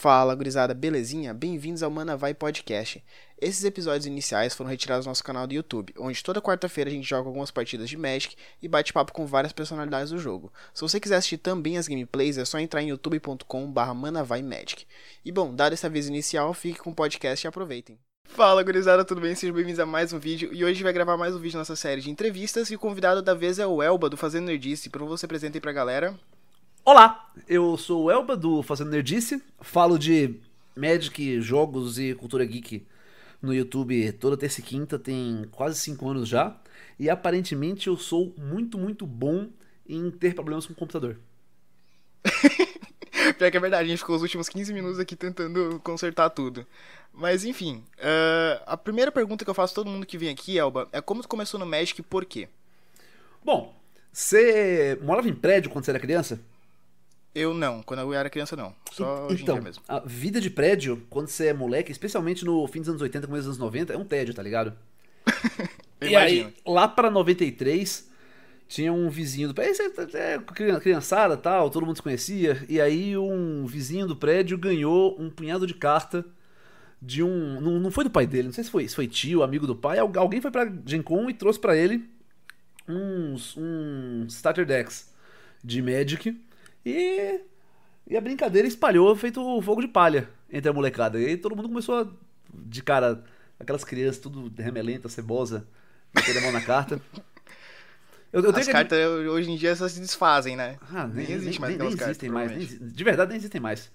Fala, gurizada, belezinha? Bem-vindos ao Mana Vai Podcast. Esses episódios iniciais foram retirados do nosso canal do YouTube, onde toda quarta-feira a gente joga algumas partidas de Magic e bate papo com várias personalidades do jogo. Se você quiser assistir também as gameplays, é só entrar em youtube.com.br manavaimagic. E bom, dado esse aviso inicial, fique com o podcast e aproveitem. Fala, gurizada, tudo bem? Sejam bem-vindos a mais um vídeo. E hoje a gente vai gravar mais um vídeo da nossa série de entrevistas e o convidado da vez é o Elba, do Fazendo Nerdice. Por favor, você apresenta aí pra galera. Olá, eu sou o Elba do Fazendo Nerdice, falo de Magic, jogos e cultura geek no YouTube toda terça e quinta, tem quase 5 anos já, e aparentemente eu sou muito, muito bom em ter problemas com o computador. Pior que é verdade, a gente ficou os últimos 15 minutos aqui tentando consertar tudo. Mas enfim, uh, a primeira pergunta que eu faço a todo mundo que vem aqui, Elba, é como tu começou no Magic e por quê? Bom, você morava em prédio quando você era criança? Eu não, quando eu era criança não. Só hoje então, mesmo. a vida de prédio, quando você é moleque, especialmente no fim dos anos 80, começo dos anos 90, é um tédio, tá ligado? e aí, lá pra 93, tinha um vizinho do prédio, é, criançada tal, todo mundo se conhecia, e aí um vizinho do prédio ganhou um punhado de carta de um. Não, não foi do pai dele, não sei se foi, se foi tio, amigo do pai, alguém foi pra Gen Con e trouxe para ele uns, uns starter decks de Magic e, e a brincadeira espalhou feito fogo de palha entre a molecada. E aí todo mundo começou a, de cara, aquelas crianças tudo remelenta, cebosa, metendo a mão na carta. Eu, eu As cartas que... hoje em dia só se desfazem, né? Ah, nem, nem existe mais nem, nem existem cartas, mais. Nem, de verdade, nem existem mais.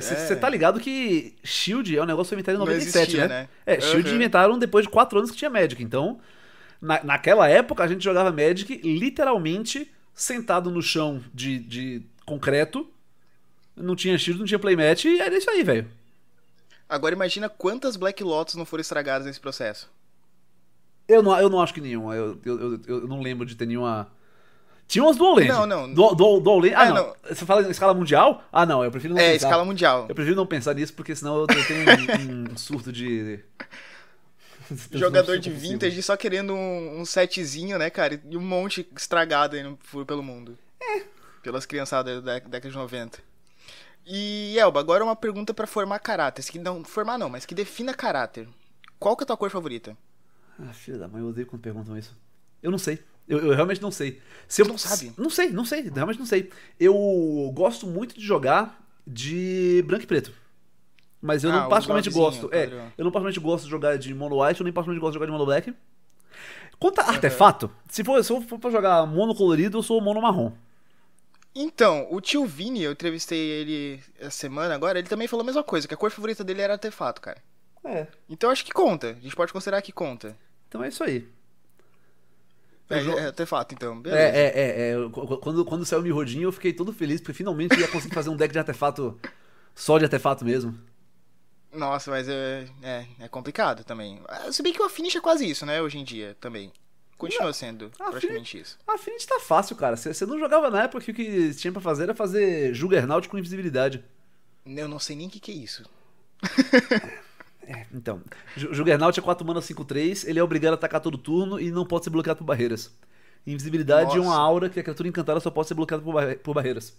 Você é, é. tá ligado que Shield é um negócio inventado em 97, existia, né? né? É, Shield uhum. inventaram depois de 4 anos que tinha Magic. Então, na, naquela época, a gente jogava Magic literalmente sentado no chão de, de concreto, não tinha shield, não tinha playmatch e era isso aí, velho. Agora imagina quantas Black Lotus não foram estragadas nesse processo. Eu não, eu não acho que nenhuma. Eu, eu, eu, eu não lembro de ter nenhuma. Tinha umas Dual Land. Não, não. Dual, dual Land. Ah, é, não. não. Você fala em escala mundial? Ah, não. Eu prefiro não é, pensar. É, escala mundial. Eu prefiro não pensar nisso porque senão eu tenho um, um surto de. Jogador de vintage só querendo um, um setzinho, né, cara? E um monte estragado aí no, pelo mundo. É, pelas criançadas da década de 90. E, Elba, agora uma pergunta para formar caráter. Que não, formar não, mas que defina caráter. Qual que é a tua cor favorita? Ah, filha da mãe, eu odeio quando perguntam isso. Eu não sei. Eu, eu realmente não sei. Se eu, não sabe? Não sei, não sei. Realmente não sei. Eu gosto muito de jogar de branco e preto. Mas eu ah, não particularmente gosto. É, eu não particularmente gosto de jogar de mono white, eu nem particularmente gosto de jogar de mono black. Quanto a artefato, se for, se for pra jogar mono colorido, eu sou mono marrom. Então, o tio Vini, eu entrevistei ele essa semana agora, ele também falou a mesma coisa, que a cor favorita dele era artefato, cara. É. Então acho que conta. A gente pode considerar que conta. Então é isso aí. É, é artefato, então. Beleza. É, é, é, é. Quando, quando saiu o Mirrodinho, eu fiquei todo feliz, porque finalmente ia conseguir fazer um deck de artefato só de artefato mesmo. Nossa, mas é, é, é complicado também. Se bem que o Affinity é quase isso, né, hoje em dia também. Continua não, sendo praticamente isso. A Affinity tá fácil, cara. Você não jogava na época que o que tinha pra fazer era fazer Juggernaut com invisibilidade. Eu não sei nem o que, que é isso. é, então. Juggernaut é 4 mana 5-3, ele é obrigado a atacar todo turno e não pode ser bloqueado por barreiras. Invisibilidade Nossa. é uma aura que a criatura encantada só pode ser bloqueada por, por barreiras.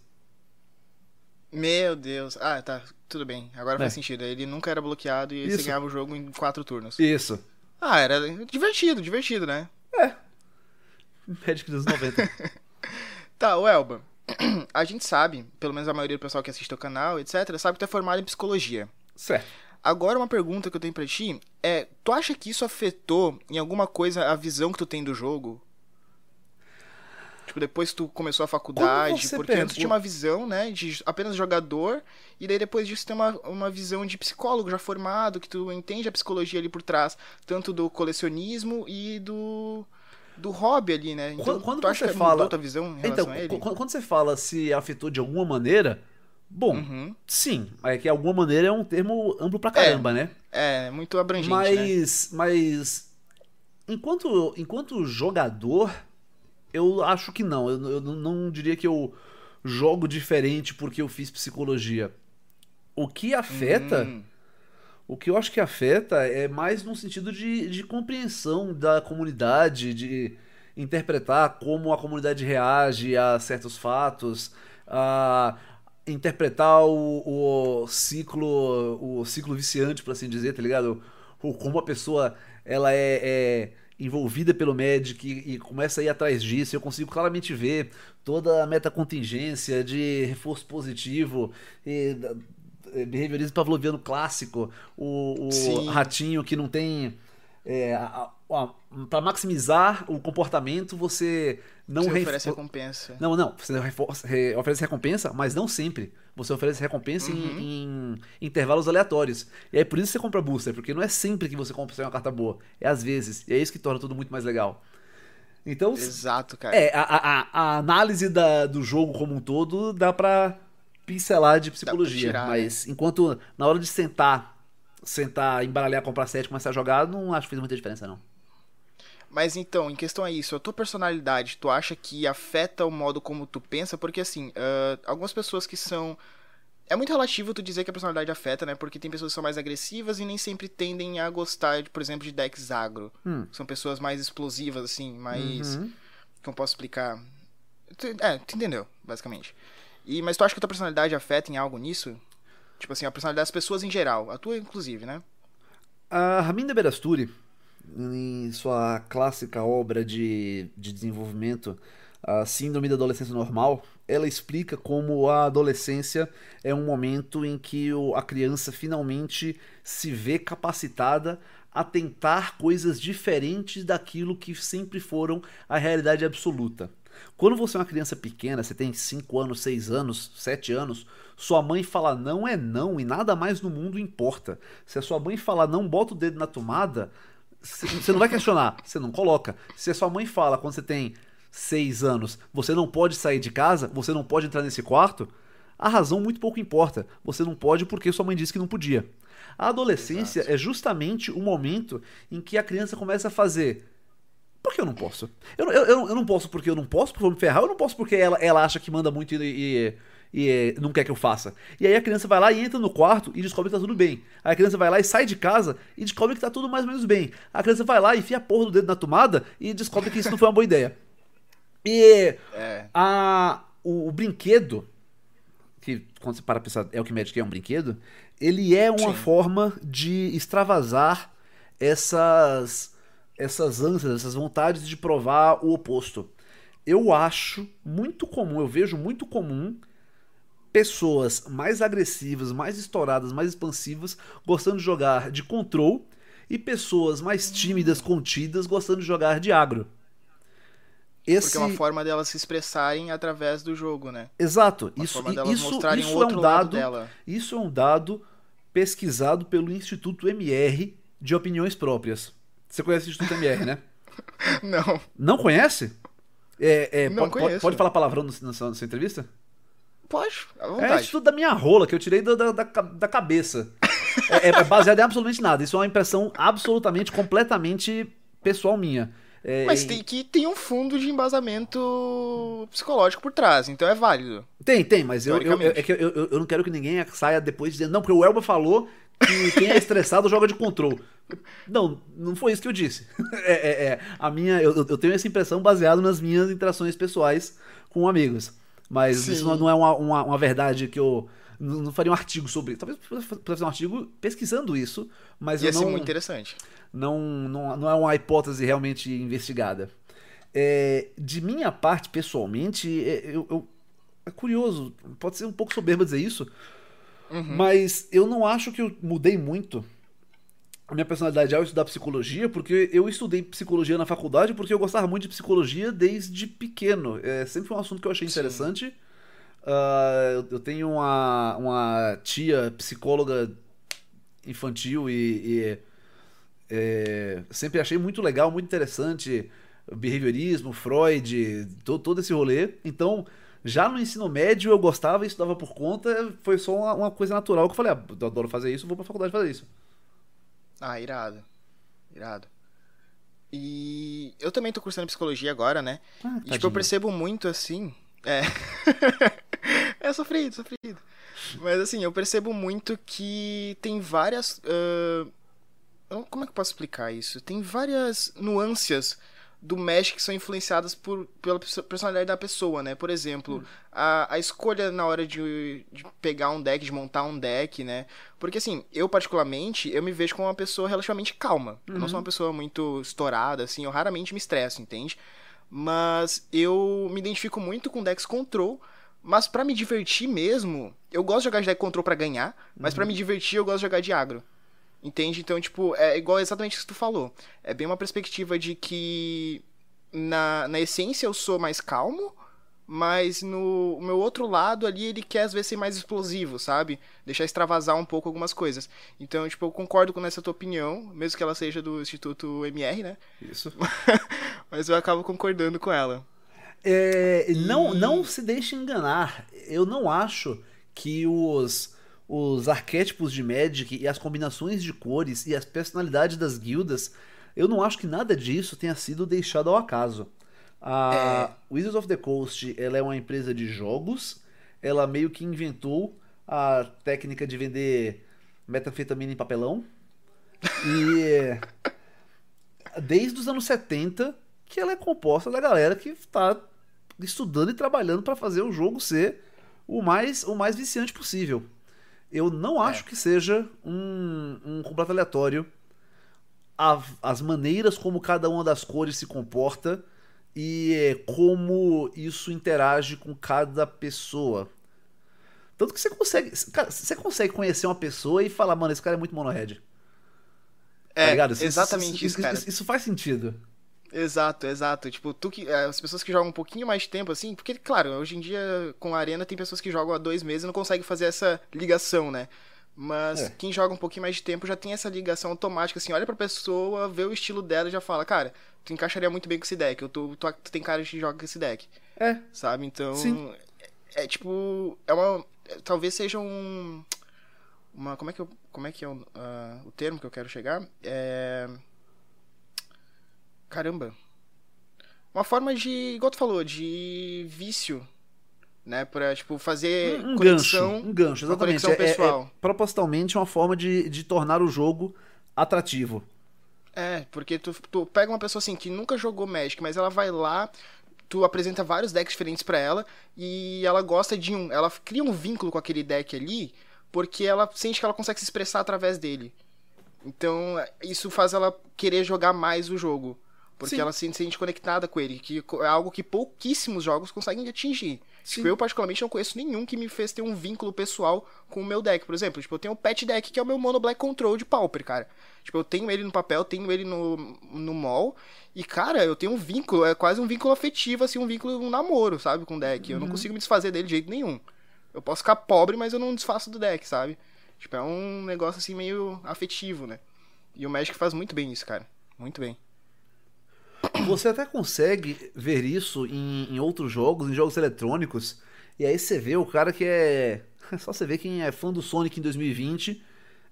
Meu Deus. Ah, tá. Tudo bem. Agora é. faz sentido. Ele nunca era bloqueado e Isso. você ganhava o jogo em 4 turnos. Isso. Ah, era divertido, divertido, né? É. Magic dos 90. tá, o Elba. A gente sabe, pelo menos a maioria do pessoal que assiste o canal, etc., sabe que tu é formado em psicologia. Certo. Agora, uma pergunta que eu tenho pra ti é: tu acha que isso afetou em alguma coisa a visão que tu tem do jogo? Tipo, depois que tu começou a faculdade, porque pegou... antes tinha uma visão, né, de apenas jogador, e daí depois disso tem uma, uma visão de psicólogo já formado, que tu entende a psicologia ali por trás, tanto do colecionismo e do do hobby ali, né? Então, quando, quando você fala tua visão então? Quando, quando você fala se afetou de alguma maneira, bom, uhum. sim, é que alguma maneira é um termo amplo pra caramba, é, né? É, muito abrangente, mas, né? Mas enquanto enquanto jogador, eu acho que não. Eu, eu não diria que eu jogo diferente porque eu fiz psicologia. O que afeta hum. O que eu acho que afeta é mais no sentido de, de compreensão da comunidade, de interpretar como a comunidade reage a certos fatos, a, interpretar o, o ciclo o ciclo viciante, por assim dizer, tá ligado? Ou como a pessoa ela é, é envolvida pelo Magic e, e, começa a ir atrás disso. Eu consigo claramente ver toda a metacontingência de reforço positivo e behaviorismo pavloviano clássico, o, o ratinho que não tem é, para maximizar o comportamento, você não você oferece recompensa. Não, não. Você oferece recompensa, mas não sempre. Você oferece recompensa uhum. em, em, intervalos aleatórios. E aí por isso você compra booster, porque não é sempre que você compra uma carta boa. É às vezes. E é isso que torna tudo muito mais legal. Então. Exato, cara. É, a, a, a análise da, do jogo como um todo dá pra pincelar de psicologia. Tirar, mas né? enquanto na hora de sentar sentar, embaralhar, comprar set, começar a jogar, não acho que fez muita diferença, não. Mas então, em questão a isso, a tua personalidade, tu acha que afeta o modo como tu pensa? Porque assim, uh, algumas pessoas que são. É muito relativo tu dizer que a personalidade afeta, né? Porque tem pessoas que são mais agressivas e nem sempre tendem a gostar, de, por exemplo, de decks agro. Hum. São pessoas mais explosivas, assim, mais. Uhum. Como posso explicar? É, tu entendeu, basicamente. E, mas tu acha que a tua personalidade afeta em algo nisso? Tipo assim, a personalidade das pessoas em geral, a tua inclusive, né? A Raminda Berasturi, em sua clássica obra de, de desenvolvimento, a Síndrome da Adolescência Normal, ela explica como a adolescência é um momento em que a criança finalmente se vê capacitada a tentar coisas diferentes daquilo que sempre foram a realidade absoluta. Quando você é uma criança pequena, você tem 5 anos, 6 anos, 7 anos, sua mãe fala não é não e nada mais no mundo importa. Se a sua mãe falar não, bota o dedo na tomada, você não vai questionar, você não coloca. Se a sua mãe fala quando você tem 6 anos, você não pode sair de casa, você não pode entrar nesse quarto, a razão muito pouco importa. Você não pode porque sua mãe disse que não podia. A adolescência Exato. é justamente o momento em que a criança começa a fazer por que eu não posso? Eu, eu, eu, eu não posso porque eu não posso, porque vou me ferrar. Eu não posso porque ela, ela acha que manda muito e, e, e, não quer que eu faça. E aí a criança vai lá e entra no quarto e descobre que tá tudo bem. Aí a criança vai lá e sai de casa e descobre que tá tudo mais ou menos bem. A criança vai lá e enfia a porra do dedo na tomada e descobre que isso não foi uma boa ideia. E é. a, o, o, brinquedo, que quando você para pensar é o que Magic é um brinquedo, ele é uma Sim. forma de extravasar essas essas ânsias, essas vontades de provar o oposto. Eu acho muito comum, eu vejo muito comum pessoas mais agressivas, mais estouradas, mais expansivas gostando de jogar de control e pessoas mais tímidas, contidas gostando de jogar de agro. Esse... Porque é uma forma delas se expressarem através do jogo, né? Exato. Uma isso, isso, isso é um dado. Isso é um dado pesquisado pelo Instituto MR de opiniões próprias. Você conhece o Instituto MR, né? Não. Não conhece? É, é, não pode, pode, pode, falar palavrão na sua entrevista? Pode, à vontade. É o Instituto da minha rola, que eu tirei da, da, da cabeça. é, é baseado em absolutamente nada. Isso é uma impressão absolutamente, completamente pessoal minha. É, Mas tem que tem um fundo de embasamento psicológico por trás, então é válido. Tem, tem, mas eu, eu, é que eu, eu, eu, não quero que ninguém saia depois dizendo, não, porque o Elba falou que quem é estressado joga de controle. Não, não foi isso que eu disse. É, é, é a minha, eu, eu, tenho essa impressão baseada nas minhas interações pessoais com amigos. Mas Sim. isso não é uma, uma, uma, verdade que eu não, faria um artigo sobre. Talvez pudesse fazer um artigo pesquisando isso, mas Ia eu não. Ser muito interessante. Não, não, não é uma hipótese realmente investigada. É, de minha parte, pessoalmente, é, eu, eu, é curioso, pode ser um pouco soberba dizer isso, Uhum. Mas eu não acho que eu mudei muito a minha personalidade ao estudar psicologia, porque eu estudei psicologia na faculdade porque eu gostava muito de psicologia desde pequeno. É, sempre foi um assunto que eu achei interessante. Uh, eu tenho uma, uma tia psicóloga infantil e, e é, sempre achei muito legal, muito interessante behaviorismo, Freud, todo, todo esse rolê. Então, já no ensino médio eu gostava e estudava por conta, foi só uma, uma coisa natural que eu falei, ah, eu adoro fazer isso, vou pra faculdade fazer isso. Ah, irado. Irado. E eu também tô cursando psicologia agora, né? Ah, e tipo, eu percebo muito assim. É. é sofrido, sofrido. Mas assim, eu percebo muito que tem várias. Uh... Como é que eu posso explicar isso? Tem várias nuances do Magic que são influenciadas por, pela personalidade da pessoa, né? Por exemplo, hum. a, a escolha na hora de, de pegar um deck, de montar um deck, né? Porque assim, eu particularmente, eu me vejo como uma pessoa relativamente calma. Uhum. Eu não sou uma uhum. pessoa muito estourada, assim, eu raramente me estresso, entende? Mas eu me identifico muito com decks control, mas para me divertir mesmo, eu gosto de jogar de deck control para ganhar, mas uhum. para me divertir eu gosto de jogar de agro. Entende? Então, tipo, é igual exatamente o que tu falou. É bem uma perspectiva de que na, na essência eu sou mais calmo, mas no meu outro lado ali ele quer às vezes ser mais explosivo, sabe? Deixar extravasar um pouco algumas coisas. Então, tipo, eu concordo com essa tua opinião, mesmo que ela seja do Instituto MR, né? Isso. mas eu acabo concordando com ela. É, não, não se deixe enganar. Eu não acho que os os arquétipos de Magic e as combinações de cores e as personalidades das guildas, eu não acho que nada disso tenha sido deixado ao acaso. A é. Wizards of the Coast ela é uma empresa de jogos, ela meio que inventou a técnica de vender metanfetamina em papelão. E desde os anos 70 que ela é composta da galera que está estudando e trabalhando para fazer o jogo ser o mais, o mais viciante possível. Eu não acho é. que seja um, um completo aleatório a, as maneiras como cada uma das cores se comporta e como isso interage com cada pessoa. Tanto que você consegue. Cara, você consegue conhecer uma pessoa e falar, mano, esse cara é muito monohead. Tá é, tá exatamente isso, isso, cara. Isso, isso faz sentido. Exato, exato. Tipo, tu que. É, as pessoas que jogam um pouquinho mais de tempo, assim, porque, claro, hoje em dia, com a arena, tem pessoas que jogam há dois meses e não conseguem fazer essa ligação, né? Mas é. quem joga um pouquinho mais de tempo já tem essa ligação automática, assim, olha pra pessoa, vê o estilo dela e já fala, cara, tu encaixaria muito bem com esse deck, eu tô, tu, tu tem cara de que joga com esse deck. É. Sabe? Então. Sim. É, é tipo. É uma. Talvez seja um. Uma. Como é que eu. Como é que é o, uh, o termo que eu quero chegar? É Caramba. Uma forma de, igual tu falou, de vício, né? Pra, tipo, fazer um, um conexão. Gancho, um gancho, exatamente. É, pessoal. É, é propositalmente uma forma de, de tornar o jogo atrativo. É, porque tu, tu pega uma pessoa assim que nunca jogou Magic, mas ela vai lá, tu apresenta vários decks diferentes para ela e ela gosta de um, ela cria um vínculo com aquele deck ali, porque ela sente que ela consegue se expressar através dele. Então, isso faz ela querer jogar mais o jogo. Porque Sim. ela se sente conectada com ele, que é algo que pouquíssimos jogos conseguem atingir. Tipo, eu particularmente não conheço nenhum que me fez ter um vínculo pessoal com o meu deck, por exemplo. Tipo, eu tenho o Pet Deck, que é o meu Mono Black Control de Pauper, cara. Tipo, eu tenho ele no papel, tenho ele no, no mall. E, cara, eu tenho um vínculo, é quase um vínculo afetivo, assim, um vínculo, um namoro, sabe, com o deck. Eu não uhum. consigo me desfazer dele de jeito nenhum. Eu posso ficar pobre, mas eu não desfaço do deck, sabe? Tipo, é um negócio, assim, meio afetivo, né? E o Magic faz muito bem isso, cara. Muito bem. Você até consegue ver isso em, em outros jogos, em jogos eletrônicos. E aí você vê o cara que é. Só você vê quem é fã do Sonic em 2020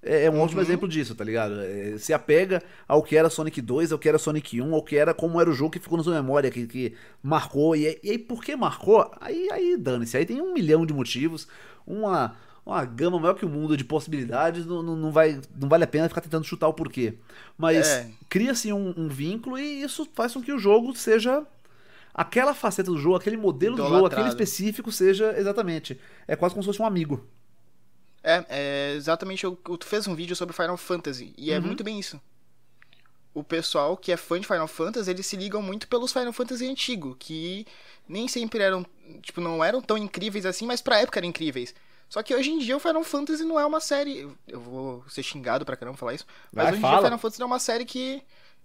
é, é um uhum. ótimo exemplo disso, tá ligado? É, se apega ao que era Sonic 2, ao que era Sonic 1, ao que era como era o jogo que ficou na sua memória, que, que marcou. E, e aí, por que marcou? Aí, aí dane-se. Aí tem um milhão de motivos. Uma, uma gama maior que o mundo de possibilidades, não, não, vai, não vale a pena ficar tentando chutar o porquê. Mas é. cria-se um, um, vínculo e isso faz com que o jogo seja. Aquela faceta do jogo, aquele modelo do jogo, aquele específico seja exatamente. É quase como se fosse um amigo. É, é exatamente. Eu, tu fez um vídeo sobre Final Fantasy e é uhum. muito bem isso. O pessoal que é fã de Final Fantasy, eles se ligam muito pelos Final Fantasy antigo, que nem sempre eram, tipo, não eram tão incríveis assim, mas pra época eram incríveis. Só que hoje em dia o Final Fantasy não é uma série. Eu vou ser xingado pra caramba falar isso. Mas Vai, hoje em fala. dia o Final Fantasy não é uma série que.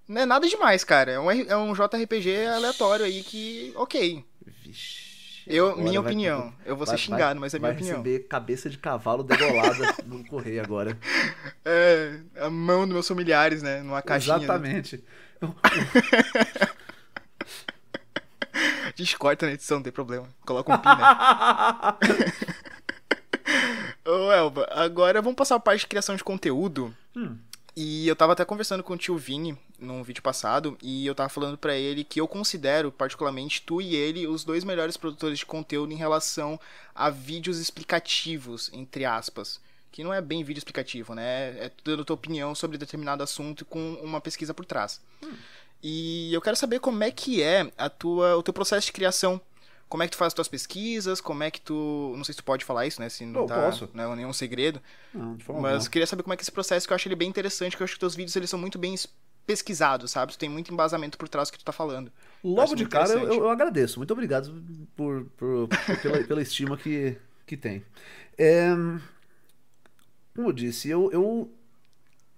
Não é nada demais, cara. É um, é um JRPG aleatório aí que. Ok. Vixe. Eu, minha opinião. eu vou vai, ser xingado, vai, mas é minha vai opinião. receber cabeça de cavalo degolada no correio agora. É, a mão dos meus familiares, né? Numa caixinha. Né? Exatamente. Né? A gente corta na edição, não tem problema. Coloca um pi, né? Ô, Elba, agora vamos passar a parte de criação de conteúdo. Hum. E eu tava até conversando com o tio Vini num vídeo passado, e eu tava falando para ele que eu considero, particularmente, tu e ele, os dois melhores produtores de conteúdo em relação a vídeos explicativos, entre aspas. Que não é bem vídeo explicativo, né? É dando tua opinião sobre determinado assunto com uma pesquisa por trás. Hum. E eu quero saber como é que é a tua, o teu processo de criação. Como é que tu faz as tuas pesquisas? Como é que tu. Não sei se tu pode falar isso, né? Se não eu tá, posso. não é nenhum segredo. Não, de forma Mas eu queria saber como é que esse processo, que eu acho ele bem interessante, que eu acho que teus vídeos eles são muito bem es- pesquisados, sabe? Tu tem muito embasamento por trás do que tu tá falando. Logo de cara, eu, eu agradeço. Muito obrigado por, por- por- pela, pela estima que, que tem. É, como eu disse, eu, eu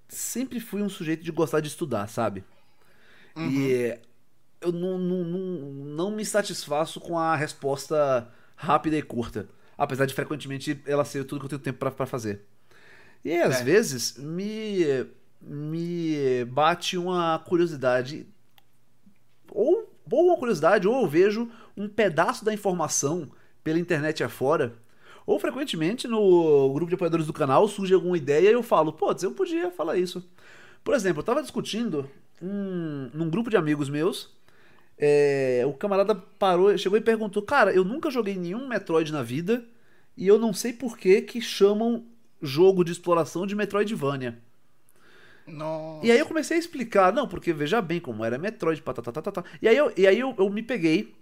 sempre fui um sujeito de gostar de estudar, sabe? E eu não, não, não, não me satisfaço com a resposta rápida e curta. Apesar de frequentemente ela ser tudo que eu tenho tempo pra fazer. E aí, às É. vezes me, me bate uma curiosidade ou, ou uma curiosidade, ou eu vejo um pedaço da informação pela internet afora, ou frequentemente no grupo de apoiadores do canal surge alguma ideia e eu falo, pô, eu podia falar isso. Por exemplo, eu tava discutindo um, num grupo de amigos meus, é, o camarada parou, chegou e perguntou, cara, eu nunca joguei nenhum Metroid na vida e eu não sei por que que chamam jogo de exploração de Metroidvania. Nossa. E aí eu comecei a explicar, não, porque veja bem como era Metroid, patatatatata. E aí eu, e aí eu, eu me peguei,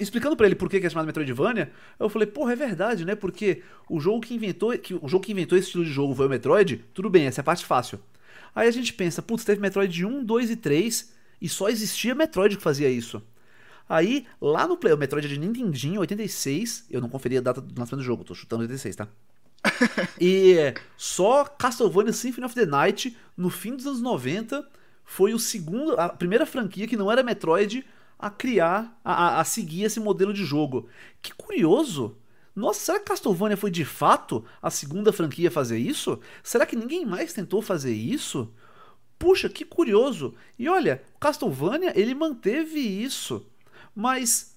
explicando pra ele por que que é chamado Metroidvania, eu falei, porra, é verdade, né? Porque o jogo que inventou, que, o jogo que inventou esse estilo de jogo foi o Metroid, tudo bem, essa é a parte fácil. Aí a gente pensa, putz, teve Metroid 1, 2 e 3, e só existia Metroid que fazia isso. Aí, lá no Play, o Metroid é de Nintendinho, 86, eu não conferi a data do lançamento do jogo, tô chutando 86, tá? E só Castlevania Symphony of the Night, no fim dos anos 90, foi o segundo, a primeira franquia que não era Metroid a criar, a, a- a seguir esse modelo de jogo. Que curioso! Nossa, será que Castlevania foi de fato a segunda franquia a fazer isso? Será que ninguém mais tentou fazer isso? Puxa, que curioso! E olha, Castlevania ele manteve isso, mas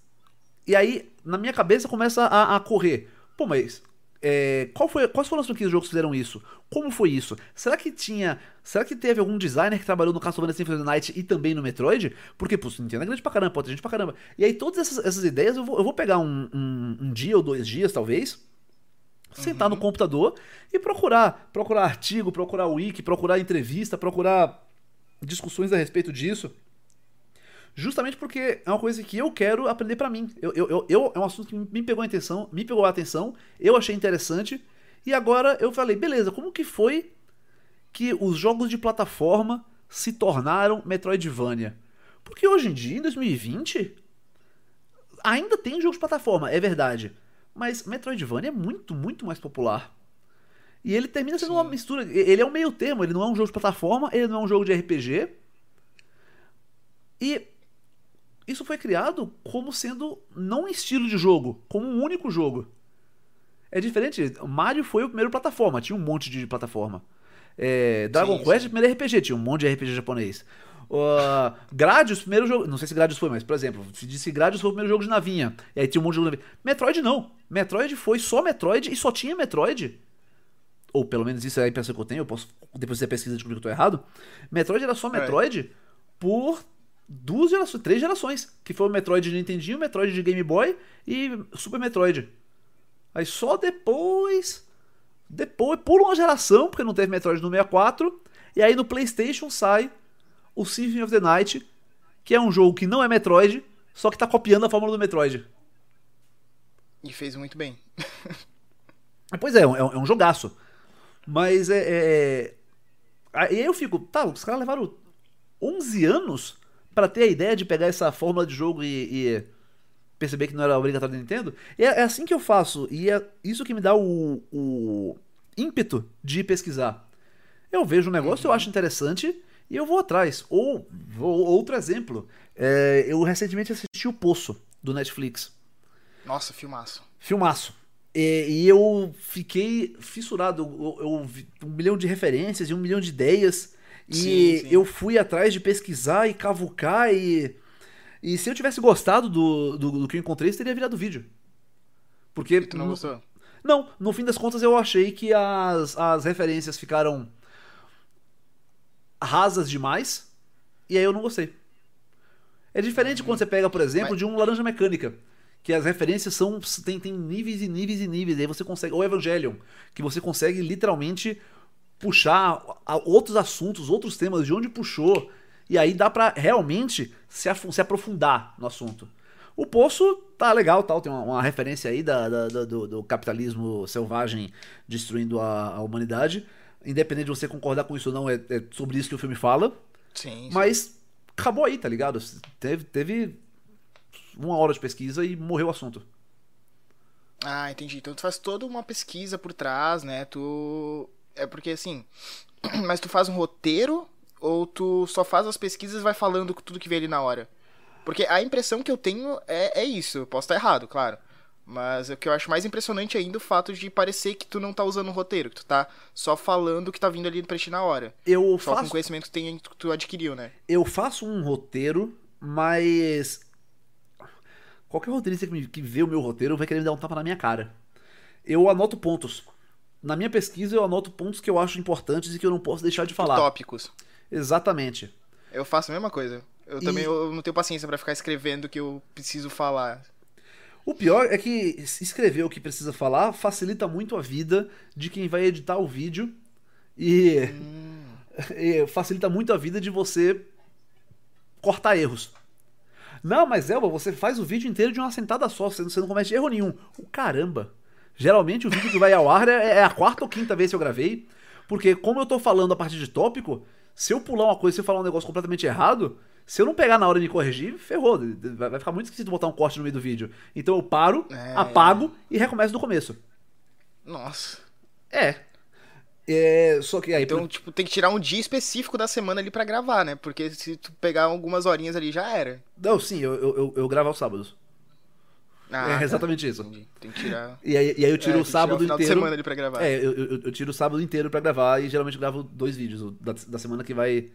e aí, na minha cabeça, começa a, a correr. Pô, mas é, qual foi, quais foram as franquias de jogos que fizeram isso? Como foi isso? Será que tinha. Será que teve algum designer que trabalhou no Castlevania Symphony of the Night e também no Metroid? Porque, pô, Nintendo é grande pra caramba, pode ter gente pra caramba. E aí, todas essas, essas ideias eu vou, eu vou pegar um, um, um dia ou dois dias, talvez. Sentar no computador e procurar. Procurar artigo, procurar wiki, procurar entrevista, procurar discussões a respeito disso. Justamente porque é uma coisa que eu quero aprender pra mim. Eu, eu, eu, eu- é um assunto que me pegou a atenção, me pegou a atenção, eu achei interessante. E agora eu falei, beleza, como que foi que os jogos de plataforma se tornaram Metroidvania? Porque hoje em dia, em 2020, ainda tem jogos de plataforma, é verdade. Mas Metroidvania é muito, muito mais popular. E ele termina sendo uma mistura. Ele é um meio termo, ele não é um jogo de plataforma, ele não é um jogo de RPG. E isso foi criado como sendo não um estilo de jogo, como um único jogo. É diferente. Mario foi o primeiro plataforma, tinha um monte de plataforma. É, Dragon Sim, Quest, sim. o primeiro RPG, tinha um monte de RPG japonês. Uh, Gradius, primeiro jogo. Não sei se Gradius foi, mas, por exemplo, se disse que Gradius foi o primeiro jogo de navinha. E aí tinha um monte de jogo de navinha. Metroid não. Metroid foi só Metroid e só tinha Metroid. Ou pelo menos isso é a impressão que eu tenho. Eu posso, depois da pesquisa, descobrir que eu tô errado. Metroid era só É. Metroid por duas gerações, três gerações. Que foi o Metroid de Nintendinho, o Metroid de Game Boy e Super Metroid. Aí só depois. Depois pula uma geração, porque não teve Metroid no 64. E aí no PlayStation sai o Symphony of the Night, que é um jogo que não é Metroid, só que tá copiando a fórmula do Metroid. E fez muito bem. Pois é, é um, é um jogaço. Mas é. é... Aí eu fico, tá, os caras levaram 11 anos pra ter a ideia de pegar essa fórmula de jogo e, e perceber que não era obrigatório da Nintendo. É, é assim que eu faço, e é isso que me dá o, o ímpeto de pesquisar. Eu vejo um negócio, eu acho interessante e eu vou atrás. Ou, vou- outro exemplo, é, eu recentemente assisti o Poço, do Netflix. Nossa, filmaço. Filmaço. E, e eu fiquei fissurado. Eu, eu vi um milhão de referências e um milhão de ideias. E Sim, sim. eu fui atrás de pesquisar e cavucar. E, e se eu tivesse gostado do, do, do que eu encontrei, isso teria virado vídeo. Porque. Tu não no- gostou? não, no fim das contas eu achei que as, as referências ficaram rasas demais. E aí eu não gostei. É diferente quando você pega, por exemplo, de um Laranja Mecânica. Que as referências são. Tem, tem níveis e níveis e níveis. Aí você consegue. Ou Evangelion. Que você consegue literalmente puxar outros assuntos, outros temas, de onde puxou. E aí dá pra realmente se, se aprofundar no assunto. O Poço tá legal, tal, tem uma, uma referência aí da, da, da do, do, capitalismo selvagem destruindo a, a, humanidade. Independente de você concordar com isso ou não, é, é sobre isso que o filme fala. Sim, sim. Mas acabou aí, tá ligado? Teve, teve uma hora de pesquisa e morreu o assunto. Ah, entendi. Então tu faz toda uma pesquisa por trás, né? Tu. É porque assim. Mas tu faz um roteiro ou tu só faz as pesquisas e vai falando tudo que vem ali na hora? Porque a impressão que eu tenho é, é isso. Eu posso estar errado, claro. Mas o que eu acho mais impressionante ainda é o fato de parecer que tu não tá usando o roteiro, que tu tá só falando o que tá vindo ali pra ti na hora. Eu só faço... com o conhecimento que, tem, que tu adquiriu, né? Eu faço um roteiro, mas Qualquer roteirista que, me, que vê o meu roteiro vai querer me dar um tapa na minha cara. Eu anoto pontos. Na minha pesquisa, eu anoto pontos que eu acho importantes e que eu não posso deixar de falar. Tópicos. Exatamente. Eu faço a mesma coisa. Eu e... também eu não tenho paciência para ficar escrevendo o que eu preciso falar. O pior é que escrever o que precisa falar facilita muito a vida de quem vai editar o vídeo e, hum. e facilita muito a vida de você cortar erros. Não, mas Elba, você faz o vídeo inteiro de uma sentada só, você não comete erro nenhum. O caramba. Geralmente o vídeo que vai ao ar é, é a quarta ou quinta vez que eu gravei. Porque como eu tô falando a partir de tópico, se eu pular uma coisa, se eu falar um negócio completamente errado, se eu não pegar na hora de me corrigir, ferrou. Vai ficar muito esquisito botar um corte no meio do vídeo. Então eu paro, é... apago e recomeço do começo. Nossa. É. É, só que aí. Então, tipo, tem que tirar um dia específico da semana ali para gravar, né? Porque se tu pegar algumas horinhas ali já era. Não, sim, eu, eu, eu gravo aos sábados. Ah, é tá. exatamente tá. isso. Entendi. Tem que tirar. E aí, e aí eu tiro é, o sábado inteiro. De semana ali pra gravar. É, eu, eu, eu, tiro o sábado inteiro pra gravar e geralmente gravo dois vídeos da, da semana que vai,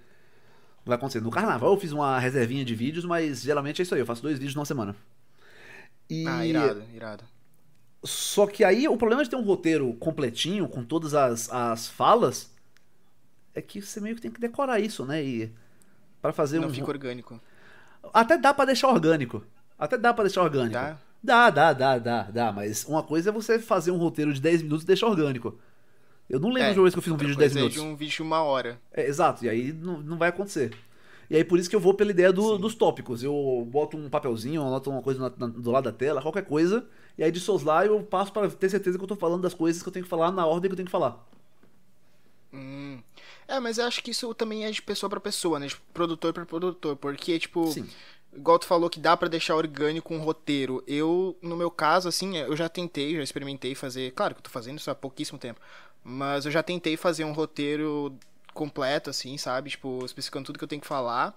vai acontecer. No carnaval eu fiz uma reservinha de vídeos, mas geralmente é isso aí, eu faço dois vídeos numa semana. E... Ah, irado, irado. Só que aí o problema de ter um roteiro completinho, com todas as, as falas, é que você meio que tem que decorar isso, né? E para fazer Não um. Não fica orgânico. Até dá para deixar orgânico. Até dá para deixar orgânico. Dá? Dá, dá, dá, dá, dá. Mas uma coisa é você fazer um roteiro de 10 minutos e deixar orgânico. Eu não lembro é, de uma vez que eu fiz um vídeo de 10 minutos. É de um vídeo de uma hora. É, exato, e aí não, não vai acontecer. E aí por isso que eu vou pela ideia do, dos tópicos. Eu boto um papelzinho, anoto uma coisa na, na, do lado da tela, qualquer coisa, e aí de soslar eu passo para ter certeza que eu tô falando das coisas que eu tenho que falar na ordem que eu tenho que falar. Hum. É, mas eu acho que isso também é de pessoa para pessoa, né? De produtor para produtor. Porque, tipo, Sim. igual tu falou que dá para deixar orgânico um roteiro. Eu, no meu caso, assim, eu já tentei, já experimentei fazer. Claro que eu tô fazendo isso há pouquíssimo tempo. Mas eu já tentei fazer um roteiro completo, assim, sabe? Tipo, especificando tudo que eu tenho que falar.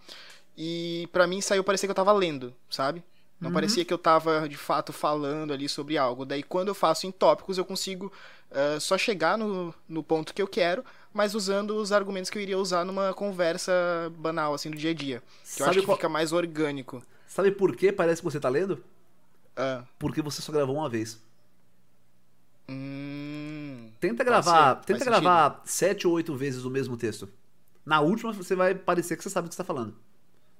E para mim saiu parecer que eu tava lendo, sabe? Não uhum. parecia que eu tava de fato falando ali sobre algo. Daí quando eu faço em tópicos eu consigo uh, só chegar no, no ponto que eu quero, mas usando os argumentos que eu iria usar numa conversa banal, assim, do dia a dia. Que Sabe eu acho que qual... fica mais orgânico. Sabe por que parece que você tá lendo? Uh. Porque você só gravou uma vez. Hum, tenta gravar, ser, tenta gravar sete ou oito vezes o mesmo texto. Na última você vai parecer que você sabe o que você tá falando.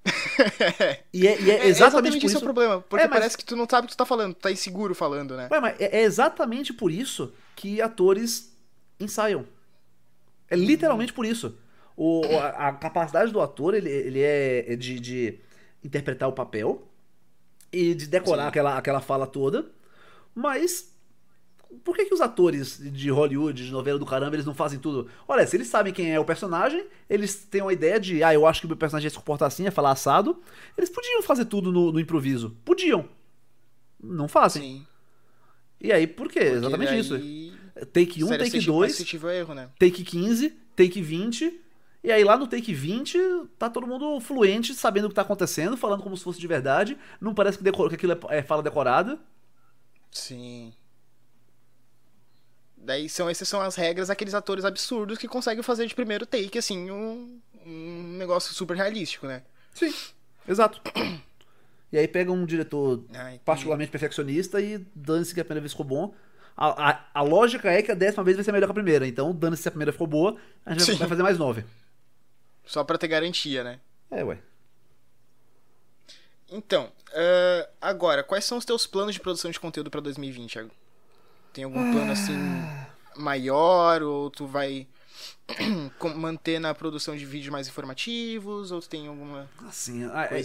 e, é, e é, exatamente, é exatamente por isso. é o problema. Porque é, mas... parece que tu não sabe o que tu tá falando, tu tá inseguro falando, né? Ué, mas é, é exatamente por isso que atores ensaiam. É literalmente por isso. O, a, a capacidade do ator, ele, ele é, é de, de interpretar o papel e de decorar aquela, aquela fala toda, mas por que, que os atores de Hollywood, de novela do caramba, eles não fazem tudo? Olha, se eles sabem quem é o personagem, eles têm uma ideia de, ah, eu acho que o meu personagem ia se comportar assim, ia falar assado. Eles podiam fazer tudo no, no improviso. Podiam. Não fazem. Sim. E aí, por quê? Porque Exatamente daí... isso. Take 1, take 2, erro, né? take 15, take 20. E aí lá no take 20, tá todo mundo fluente, sabendo o que tá acontecendo, falando como se fosse de verdade. Não parece que, que aquilo é, é fala decorada. Sim. Daí são, essas são as regras daqueles atores absurdos que conseguem fazer de primeiro take, assim, um, um negócio super realístico, né? Sim, exato. E aí pega um diretor ah, particularmente perfeccionista e dane-se que a primeira vez ficou bom. A, a, a, lógica é que a décima vez vai ser melhor que a primeira, então dane-se se a primeira ficou boa, a gente Sim. vai fazer mais nove. Só pra ter garantia, né? É, ué. Então, uh, agora, quais são os teus planos de produção de conteúdo pra 2020, Thiago? Tem algum plano assim maior ou tu vai manter na produção de vídeos mais informativos? Ou tem alguma. Assim,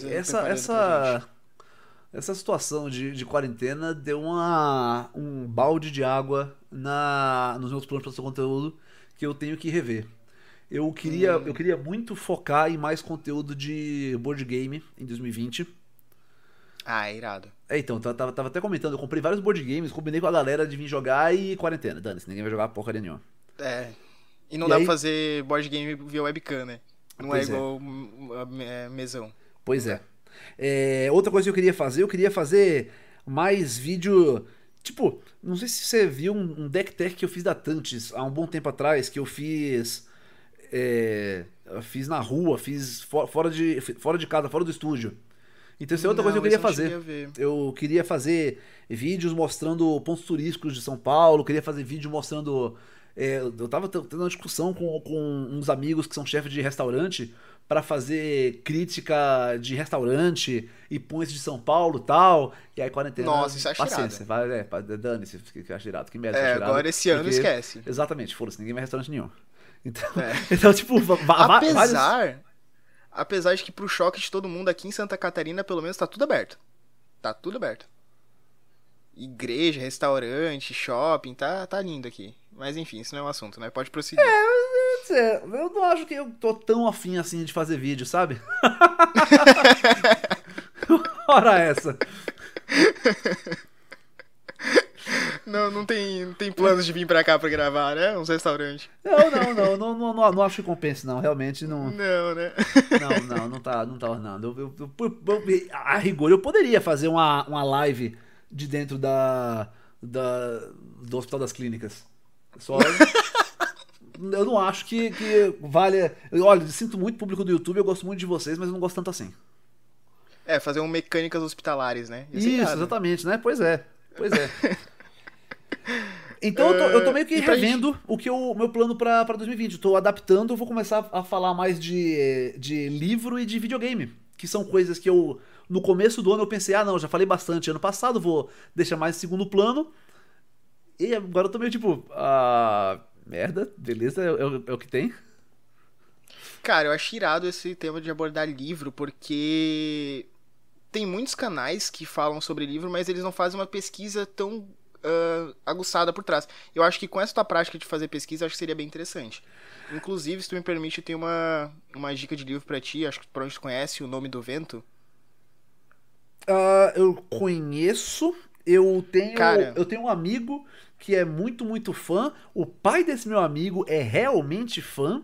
essa. essa... Essa situação de, de quarentena deu uma, um balde de água na, nos meus planos para seu conteúdo que eu tenho que rever. Eu queria, hum. eu queria muito focar em mais conteúdo de board game em 2020. Ah, é irado. É, então, tava, tava até comentando, eu comprei vários board games, combinei com a galera de vir jogar e quarentena. Dane-se, ninguém vai jogar porcaria nenhuma. É. E não e dá aí... pra fazer board game via webcam, né? Não é pois é igual é. mesão. Pois é. é. Outra coisa que eu queria fazer, eu queria fazer mais vídeo. Tipo, não sei se você viu um, um deck tech que eu fiz da Tantes há um bom tempo atrás, que eu fiz. É, eu fiz na rua, fiz fora de, fora de casa, fora do estúdio. Então, isso é outra não, coisa que eu queria fazer. Eu queria fazer vídeos mostrando pontos turísticos de São Paulo, queria fazer vídeo mostrando. É, eu tava tendo uma discussão com, com uns amigos que são chefes de restaurante para fazer crítica de restaurante e pontos de São Paulo e tal. E aí, quarentena. Nossa, isso é paciência, vai, é, dane-se, que acha irado, que merda. É, agora esse ano porque, esquece. Exatamente, foda-se, ninguém vai restaurante nenhum. Então, é. então tipo, apesar. Vários Apesar de que pro choque de todo mundo aqui em Santa Catarina, pelo menos tá tudo aberto. Tá tudo aberto. Igreja, restaurante, shopping, tá, tá lindo aqui. Mas enfim, isso não é um assunto, né? Pode prosseguir. É, eu não acho que eu tô tão afim assim de fazer vídeo, sabe? Ora essa. Não, não tem, não tem planos de vir pra cá pra gravar, né? Uns restaurantes. Não, não, não, não, não, não, não acho que compense, não. Realmente não. Não, né? Não, não, não tá, não tá ornando. Eu, eu, eu, a rigor, eu poderia fazer uma, uma live de dentro da, da, do Hospital das Clínicas. Só. eu não acho que, que vale. Olha, sinto muito público do YouTube, eu gosto muito de vocês, mas eu não gosto tanto assim. É, fazer um mecânicas hospitalares, né? Isso, exatamente, né? Pois é. Pois é. Então eu tô, eu tô, meio que revendo o que o meu plano pra, pra 2020. tô adaptando, vou começar a falar mais de, de livro e de videogame. Que são coisas que eu. No começo do ano eu pensei, ah não, já falei bastante ano passado, vou deixar mais em segundo plano. E agora eu tô meio tipo, ah. Merda, beleza, é, é, é o que tem. Cara, eu acho irado esse tema de abordar livro, porque tem muitos canais que falam sobre livro, mas eles não fazem uma pesquisa tão uh, aguçada por trás. Eu acho que com essa tua prática de fazer pesquisa, acho que seria bem interessante. Inclusive, se tu me permite, eu tenho uma, uma dica de livro para ti, acho que provavelmente tu conhece, O Nome do Vento. Uh, eu conheço, eu tenho, Cara, eu tenho um amigo que é muito, muito fã. O pai desse meu amigo é realmente fã.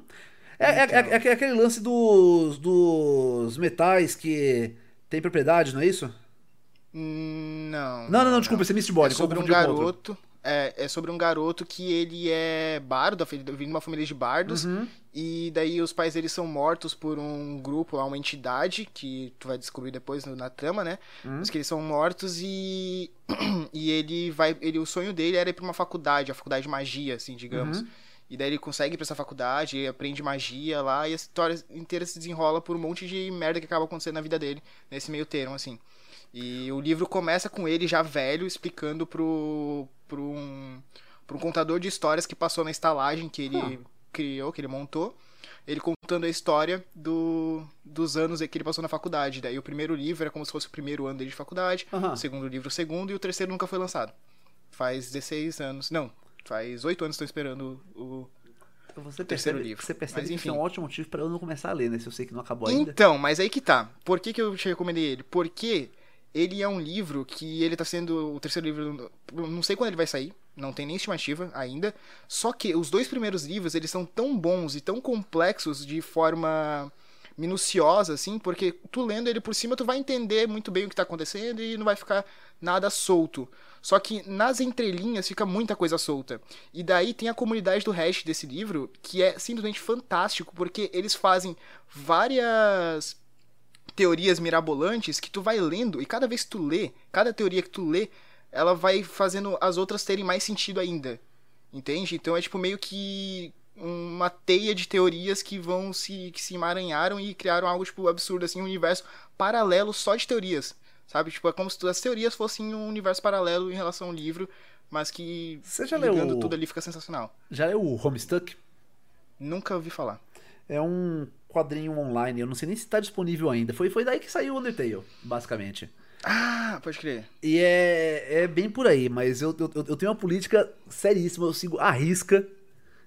É, é, então. é, é, é aquele lance dos, dos metais que tem propriedade, não é isso? Não. Não, não, não, desculpa, esse é Mistborn. É sobre um garoto. É, é sobre um garoto que ele é bardo, vindo de uma família de bardos, uhum. e daí os pais dele são mortos por um grupo, uma entidade, que tu vai descobrir depois na trama, né? Uhum. Mas que eles são mortos e. e ele vai. Ele, o sonho dele era ir pra uma faculdade, a faculdade de magia, assim, digamos. Uhum. E daí ele consegue ir pra essa faculdade, aprende magia lá, e a história inteira se desenrola por um monte de merda que acaba acontecendo na vida dele, nesse meio termo, assim. E o livro começa com ele já velho explicando pro, pro, um, pro um contador de histórias que passou na estalagem que ele hum. criou, que ele montou. Ele contando a história do, dos anos que ele passou na faculdade. Daí o primeiro livro era como se fosse o primeiro ano dele de faculdade, uhum. o segundo livro o segundo, e o terceiro nunca foi lançado. Faz 16 anos. Não, faz 8 anos que estou esperando o, você terceiro livro. Você percebe mas, enfim. que é um ótimo motivo para eu não começar a ler, né? Se eu sei que não acabou ainda. Então, mas aí que tá. Por que, que eu te recomendei ele? Porque ele é um livro que ele tá sendo o terceiro livro, não sei quando ele vai sair, não tem nem estimativa ainda. Só que os dois primeiros livros, eles são tão bons e tão complexos de forma minuciosa assim, porque tu lendo ele por cima tu vai entender muito bem o que tá acontecendo e não vai ficar nada solto. Só que nas entrelinhas fica muita coisa solta. E daí tem a comunidade do hash desse livro, que é simplesmente fantástico, porque eles fazem várias teorias mirabolantes que tu vai lendo e cada vez que tu lê, cada teoria que tu lê, ela vai fazendo as outras terem mais sentido ainda. Entende? Então é tipo meio que uma teia de teorias que vão se que se emaranharam e criaram algo tipo absurdo assim, um universo paralelo só de teorias. Sabe? Tipo, é como se as teorias fossem um universo paralelo em relação ao livro, mas que Você já leu tudo ali fica sensacional. Já leu o Homestuck? Nunca ouvi falar. É um quadrinho online, eu não sei nem se está disponível ainda. Foi, foi daí que saiu o Undertale, basicamente. Ah, pode crer. E é, é bem por aí, mas eu, eu, eu tenho uma política seríssima, eu sigo a risca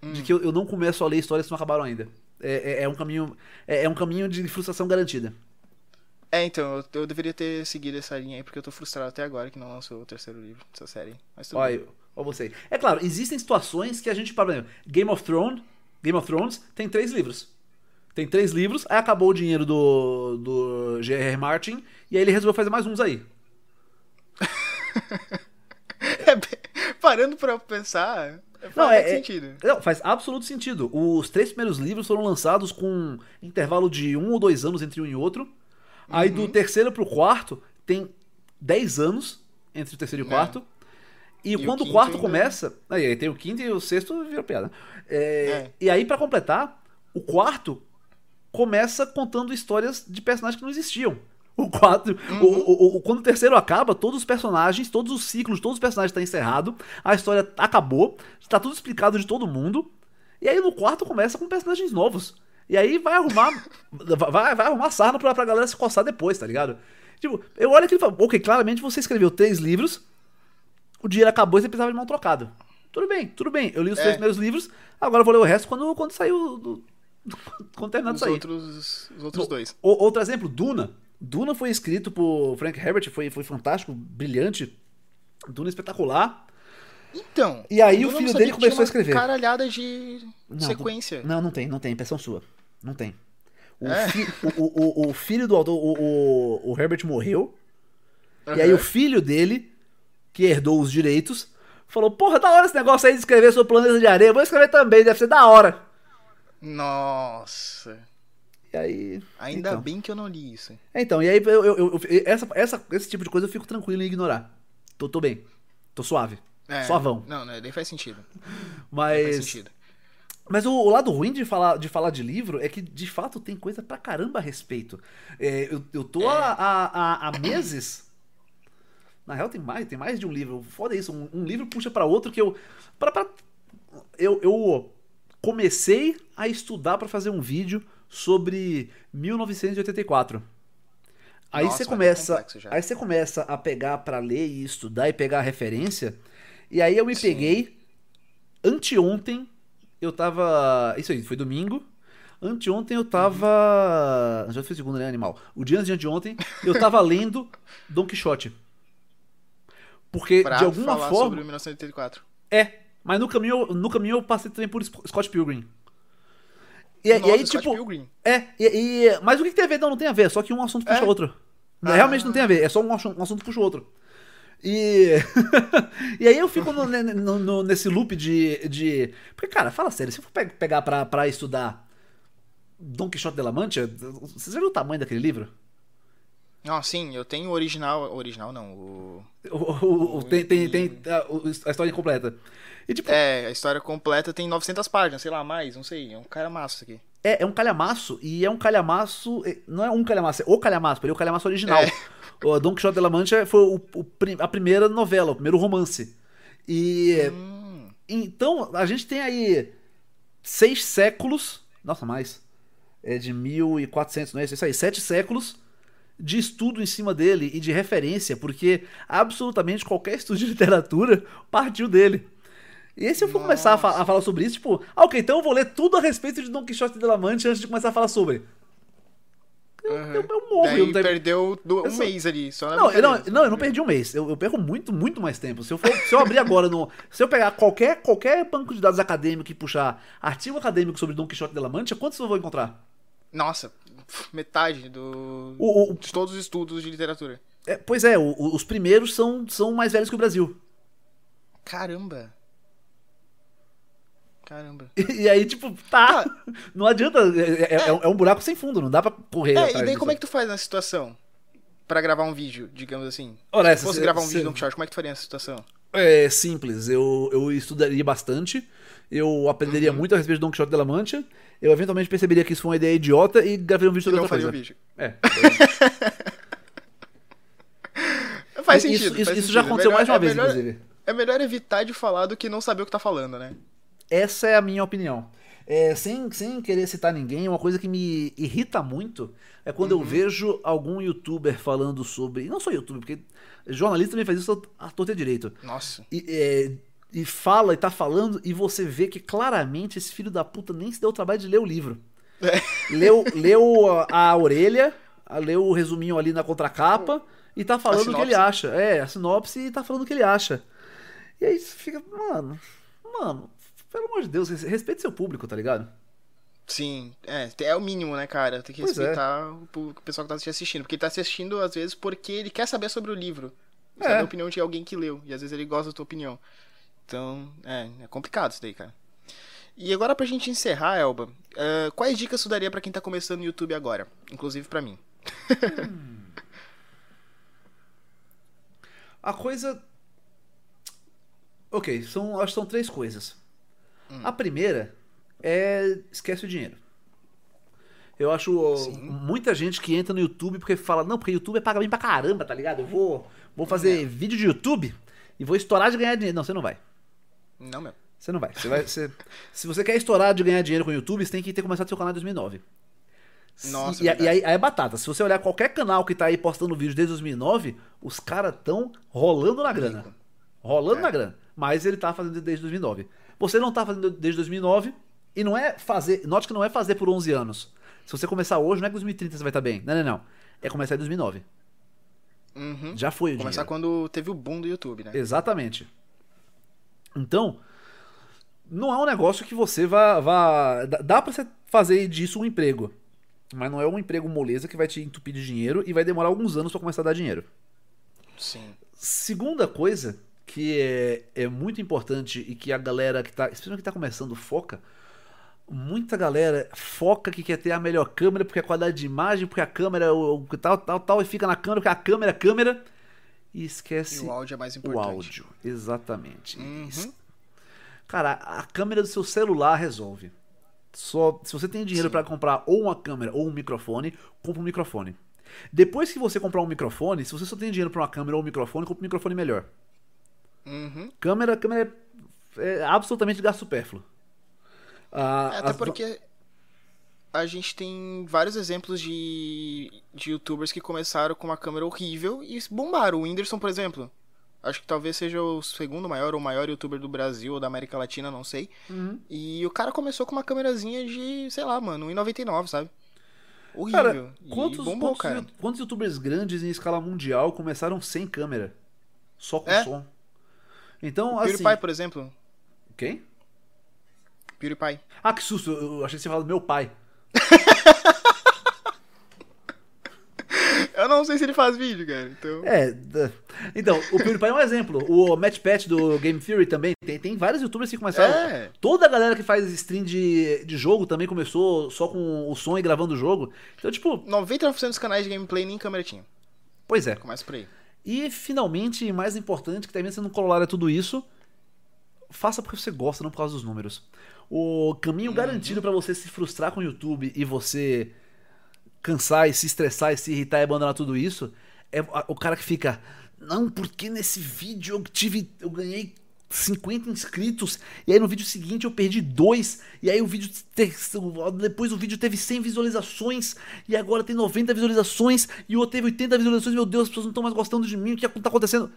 hum. de que eu, eu não começo a ler histórias que não acabaram ainda. É, é, é um caminho é, é, um caminho de frustração garantida. É, então, eu, eu, deveria ter seguido essa linha aí, porque eu tô frustrado até agora que não lançou o terceiro livro dessa série. Mas tudo Olha, bem. Ó você. É claro, existem situações que a gente, por exemplo, Game of Thrones, Game of Thrones tem três livros. Tem três livros, aí acabou o dinheiro do, do J.R. Martin, e aí ele resolveu fazer mais uns aí. é, parando pra pensar, faz não, é, é, sentido. Não, faz absoluto sentido. Os três primeiros livros foram lançados com intervalo de um ou dois anos entre um e outro. Uhum. Aí do uhum. terceiro pro quarto tem dez anos entre o terceiro e o é. quarto. E, e quando o, o quarto ainda... começa. Aí tem o quinto e o sexto vira piada. É, é. E aí, para completar, o quarto começa contando histórias de personagens que não existiam. O 4. Uhum. O, o, o, quando o terceiro acaba, todos os personagens, todos os ciclos, todos os personagens estão encerrados. A história acabou. Está tudo explicado de todo mundo. E aí no quarto começa com personagens novos. E aí vai arrumar. vai, vai arrumar sarna pra, pra galera se coçar depois, tá ligado? Tipo, eu olho aqui e falo, ok, claramente você escreveu três livros, o dinheiro acabou e você precisava de mão trocado. Tudo bem, tudo bem. Eu li os é. três primeiros livros, agora eu vou ler o resto quando, quando saiu. Do, quando terminar de sair. Outros, os outros dois. O, outro exemplo, Duna. Duna foi escrito por Frank Herbert, foi, foi fantástico, brilhante. Duna espetacular. Então. E aí o filho dele começou a escrever. caralhada de não, sequência. Não, não tem, não tem. Impressão sua. Não tem. O, é. fi, o, o, o, filho do autor, o, o, o Herbert morreu. Uhum. E aí o filho dele, que herdou os direitos, falou: Porra, da hora esse negócio aí de escrever sobre o planeta de areia. Vou escrever também, deve ser da hora. Nossa. E aí. Ainda então. bem que eu não li isso. É, então, e aí eu, eu, eu, essa, essa, esse tipo de coisa eu fico tranquilo em ignorar. Tô, tô bem. Tô suave. É, Suavão. Não, não, nem faz sentido. Mas. Não faz sentido. Mas o, o, lado ruim de falar, de falar de livro é que, de fato, tem coisa pra caramba a respeito. É, eu, eu tô é. há, meses. Na real, tem mais, tem mais de um livro. Foda isso. Um, um livro puxa para outro que eu. Pra, pra, eu, eu comecei a estudar para fazer um vídeo sobre 1984. Aí Nossa, você começa, aí você começa a pegar para ler e estudar e pegar referência. E aí eu me Sim. peguei anteontem, eu tava, isso aí, foi domingo. Anteontem eu tava, uhum. já foi segundo, né, animal. O dia antes de ontem eu tava lendo Don Quixote. Porque pra de alguma falar forma sobre 1984. É, mas no caminho, no caminho eu passei também por Scott Pilgrim. E, Nossa, e aí, tipo. Pilgrim. É, e, e, mas o que, tem a ver? Não, não tem a ver, só que um assunto puxa é. outro. Ah. Realmente não tem a ver, é só um, um assunto puxa outro. E. e aí eu fico no, no, no, nesse loop de, de. Porque, cara, fala sério, se eu for pegar pra, pra estudar Don Quixote de la Mancha, você já viu o tamanho daquele livro? Ah, sim, eu tenho o original. Original não, o. o, o, o tem, tem, tem a, a história incompleta. E, tipo, é, a história completa tem 900 páginas, sei lá, mais, não sei. É um calhamaço isso aqui. É, é um calhamaço, e é um calhamaço. É, não é um calhamaço, é o calhamaço, ele é o calhamaço original. É. O Don Quixote de la Mancha foi o, o, a primeira novela, o primeiro romance. E. Hum. Então, a gente tem aí seis séculos. Nossa, mais. É de 1400, não é isso aí? Sete séculos de estudo em cima dele e de referência, porque absolutamente qualquer estudo de literatura partiu dele. E se eu for Nossa. começar a, fa a, falar sobre isso, tipo, ah, ok, então eu vou ler tudo a respeito de Don Quixote de la Mancha antes de começar a falar sobre. Eu, uhum. eu, eu morro. Daí eu tenho... perdeu do, um só... mês ali, só não, eu, não, não, eu não perdi um mês. Eu, eu perco muito, muito mais tempo. Se eu, for, se eu abrir agora no. Se eu pegar qualquer, qualquer banco de dados acadêmico e puxar artigo acadêmico sobre Don Quixote de la Mancha, quantos eu vou encontrar? Nossa, metade do, o, o, de todos os estudos de literatura. É, pois é, o, os primeiros são, são mais velhos que o Brasil. Caramba. Caramba. E, e aí, tipo, tá. Ah, não adianta. É, é, é, é, um buraco sem fundo, não dá pra correr. É, e daí como é que tu faz nessa situação? Pra gravar um vídeo, digamos assim. Ora, Se fosse gravar um cê, vídeo no Short, como é que tu faria nessa situação? É simples. Eu, eu estudaria bastante. Eu aprenderia uhum. muito a respeito de Don Quixote de la Mancha. Eu eventualmente perceberia que isso foi uma ideia idiota e gravaria um vídeo sobre outra coisa. Um vídeo. É. faz sentido. Isso, faz isso sentido. já aconteceu melhor, mais uma é vez, melhor, inclusive. É melhor evitar de falar do que não saber o que tá falando, né? Essa é a minha opinião. É, sem, sem querer citar ninguém, uma coisa que me irrita muito é quando uhum. eu vejo algum youtuber falando sobre. Não só youtuber, porque jornalista também faz isso a torta direito. Nossa. E, é, e fala e tá falando, e você vê que claramente esse filho da puta nem se deu o trabalho de ler o livro. É. Leu, leu a, a orelha, leu o resuminho ali na contracapa e tá falando o que ele acha. É, a sinopse e tá falando o que ele acha. E aí você fica, mano, mano, pelo amor de Deus, respeite seu público, tá ligado? Sim, é, é o mínimo, né, cara? Tem que pois é. respeitar é. o pessoal que tá te assistindo. Porque ele tá assistindo, às vezes, porque ele quer saber sobre o livro. É. Saber a opinião de alguém que leu. E às vezes ele gosta da tua opinião. Então, é, é complicado isso daí, cara. E agora pra gente encerrar, Elba, uh, quais dicas tu daria pra quem tá começando no YouTube agora? Inclusive pra mim. Hum. A coisa. Ok, são, acho que são três coisas. Hum. A primeira é esquece o dinheiro. Eu acho Sim. muita gente que entra no YouTube porque fala, não, porque YouTube é paga bem pra caramba, tá ligado? Eu vou, vou fazer é. vídeo de YouTube e vou estourar de ganhar dinheiro. Não, você não vai. Não mesmo. Você não vai. Você vai você, se você quer estourar de ganhar dinheiro com o YouTube, você tem que ter começado seu canal em 2009. Nossa, e, e, aí, aí é batata. Se você olhar qualquer canal que tá aí postando vídeo desde 2009, os caras tão rolando na grana. Rolando é. na grana. Mas ele tá fazendo desde 2009. Você não tá fazendo desde 2009 e não é fazer. Note que não é fazer por 11 anos. Se você começar hoje, não é que 2030 você vai estar tá bem. Não, não, não. É começar em 2009. Uhum. Já foi o Começar dinheiro. quando teve o boom do YouTube, né? Exatamente. Então, não é um negócio que você vá. vá dá pra você fazer disso um emprego. Mas não é um emprego moleza que vai te entupir de dinheiro e vai demorar alguns anos para começar a dar dinheiro. Sim. Segunda coisa que é, é muito importante e que a galera que tá, especialmente que tá começando, foca. Muita galera foca que quer ter a melhor câmera porque a qualidade de imagem, porque a câmera, o, tal, tal, tal, e fica na câmera, porque a câmera, a câmera. E esquece. E o áudio é mais importante. O áudio, exatamente. Uhum. Cara, a câmera do seu celular resolve. Só se você tem dinheiro para comprar ou uma câmera ou um microfone, compra um microfone. Depois que você comprar um microfone, se você só tem dinheiro para uma câmera ou um microfone, compra um microfone melhor. Uhum. Câmera, câmera é, é absolutamente gasto supérfluo. Ah, é, até as... porque a gente tem vários exemplos de, de youtubers que começaram com uma câmera horrível e bombaram. O Whindersson, por exemplo. Acho que talvez seja o segundo maior ou maior youtuber do Brasil ou da América Latina, não sei. Uhum. E o cara começou com uma câmerazinha de, sei lá, mano, 1,99, sabe? Horrível. Cara, quantos, bombou, quantos, cara. quantos youtubers grandes em escala mundial começaram sem câmera? Só com é? som. Então, o assim. PewDiePie, por exemplo. Quem? PewDiePie. Ah, que susto. Eu achei que você do meu pai. Eu não sei se ele faz vídeo, cara. Então... É. Então, o PewDiePie é um exemplo. O Matt Pat do Game Theory também. Tem, tem vários youtubers que começaram. É. Toda a galera que faz stream de, de jogo também começou só com o som e gravando o jogo. Então, tipo. 99% dos canais de gameplay nem câmera tinha. Pois é. Começa por aí. E finalmente, mais importante, que também sendo corolário a tudo isso, faça porque você gosta, não por causa dos números. O caminho uhum. garantido para você se frustrar com o YouTube e você cansar e se estressar e se irritar e abandonar tudo isso é o cara que fica. Não, porque nesse vídeo eu tive. Eu ganhei 50 inscritos, e aí no vídeo seguinte eu perdi dois, e aí o vídeo depois o vídeo teve 100 visualizações, e agora tem 90 visualizações, e o outro teve 80 visualizações, meu Deus, as pessoas não estão mais gostando de mim, o que tá acontecendo?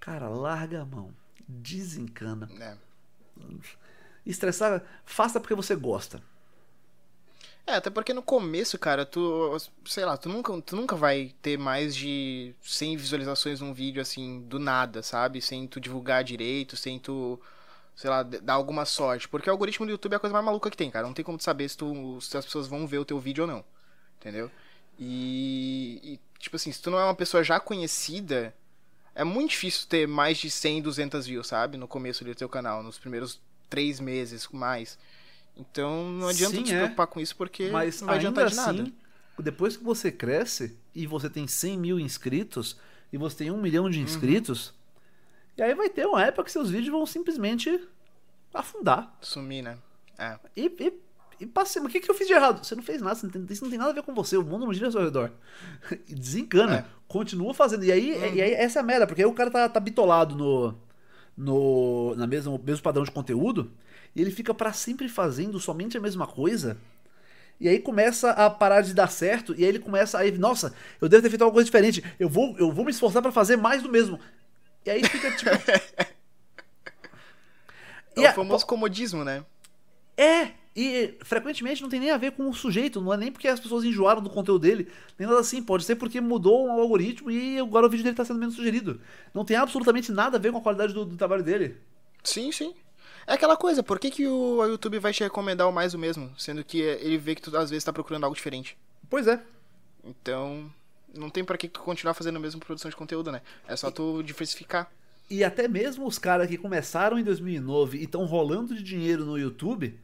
Cara, larga a mão, desencana. É. Estressar, faça porque você gosta. É, até porque no começo, cara, tu, sei lá, tu nunca, tu nunca vai ter mais de 100 visualizações num vídeo assim, do nada, sabe? Sem tu divulgar direito, sem tu, sei lá, dar alguma sorte. Porque o algoritmo do YouTube é a coisa mais maluca que tem, cara. Não tem como tu saber se, tu, se as pessoas vão ver o teu vídeo ou não. Entendeu? E, e, tipo assim, se tu não é uma pessoa já conhecida, é muito difícil ter mais de 100, 200 views, sabe? No começo do teu canal, nos primeiros três meses, mais. Então não adianta Sim, se é. preocupar com isso porque Mas não vai adiantar de nada. Assim, depois que você cresce e você tem 100 mil inscritos e você tem um milhão de uhum. inscritos, uhum. e aí vai ter uma época que seus vídeos vão simplesmente afundar. Sumir, né? É. E, e, e passei, mas o que, que eu fiz de errado? Você não fez nada, não tem, isso não tem nada a ver com você, o mundo não gira ao seu redor. Desencana, é. continua fazendo. E aí, uhum. e aí essa é a merda, porque aí o cara tá, tá bitolado no, no, na mesmo, mesmo padrão de conteúdo e ele fica para sempre fazendo somente a mesma coisa. E aí começa a parar de dar certo, e aí ele começa a, nossa, eu devo ter feito alguma coisa diferente. Eu vou, eu vou me esforçar para fazer mais do mesmo. E aí fica tipo É o famoso comodismo, né? É, e frequentemente não tem nem a ver com o sujeito, não é nem porque as pessoas enjoaram do conteúdo dele, nem nada assim, pode ser porque mudou o algoritmo e agora o vídeo dele está sendo menos sugerido. Não tem absolutamente nada a ver com a qualidade do, do trabalho dele. Sim, sim. É aquela coisa, por que, que o YouTube vai te recomendar o mais o mesmo? Sendo que ele vê que tu às vezes tá procurando algo diferente. Pois é. Então, não tem para que tu continuar fazendo a mesma produção de conteúdo, né? É só tu diversificar. E até mesmo os caras que começaram em 2009 e estão rolando de dinheiro no YouTube,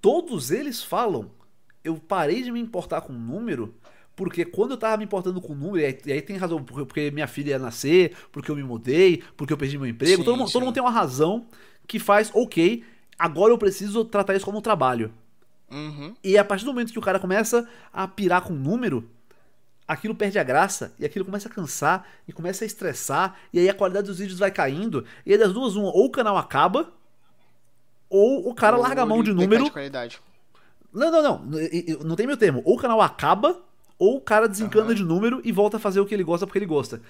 todos eles falam: eu parei de me importar com número porque quando eu tava me importando com o número, e aí, e aí, tem razão, porque, porque, minha filha ia nascer, porque eu me mudei, porque eu perdi meu emprego, sim, todo, mundo, todo, mundo, tem uma razão que faz, ok, agora eu preciso tratar isso como um trabalho. Uhum. E a partir do momento que o cara começa a pirar com número, aquilo perde a graça, e aquilo começa a cansar, e começa a estressar, e aí a qualidade dos vídeos vai caindo, e aí das duas, uma, ou o canal acaba, ou o cara ou larga a mão de número. De não, não, não, não tem meu termo. Ou o canal acaba, ou o cara desencana uhum. de número e volta a fazer o que ele gosta porque ele gosta.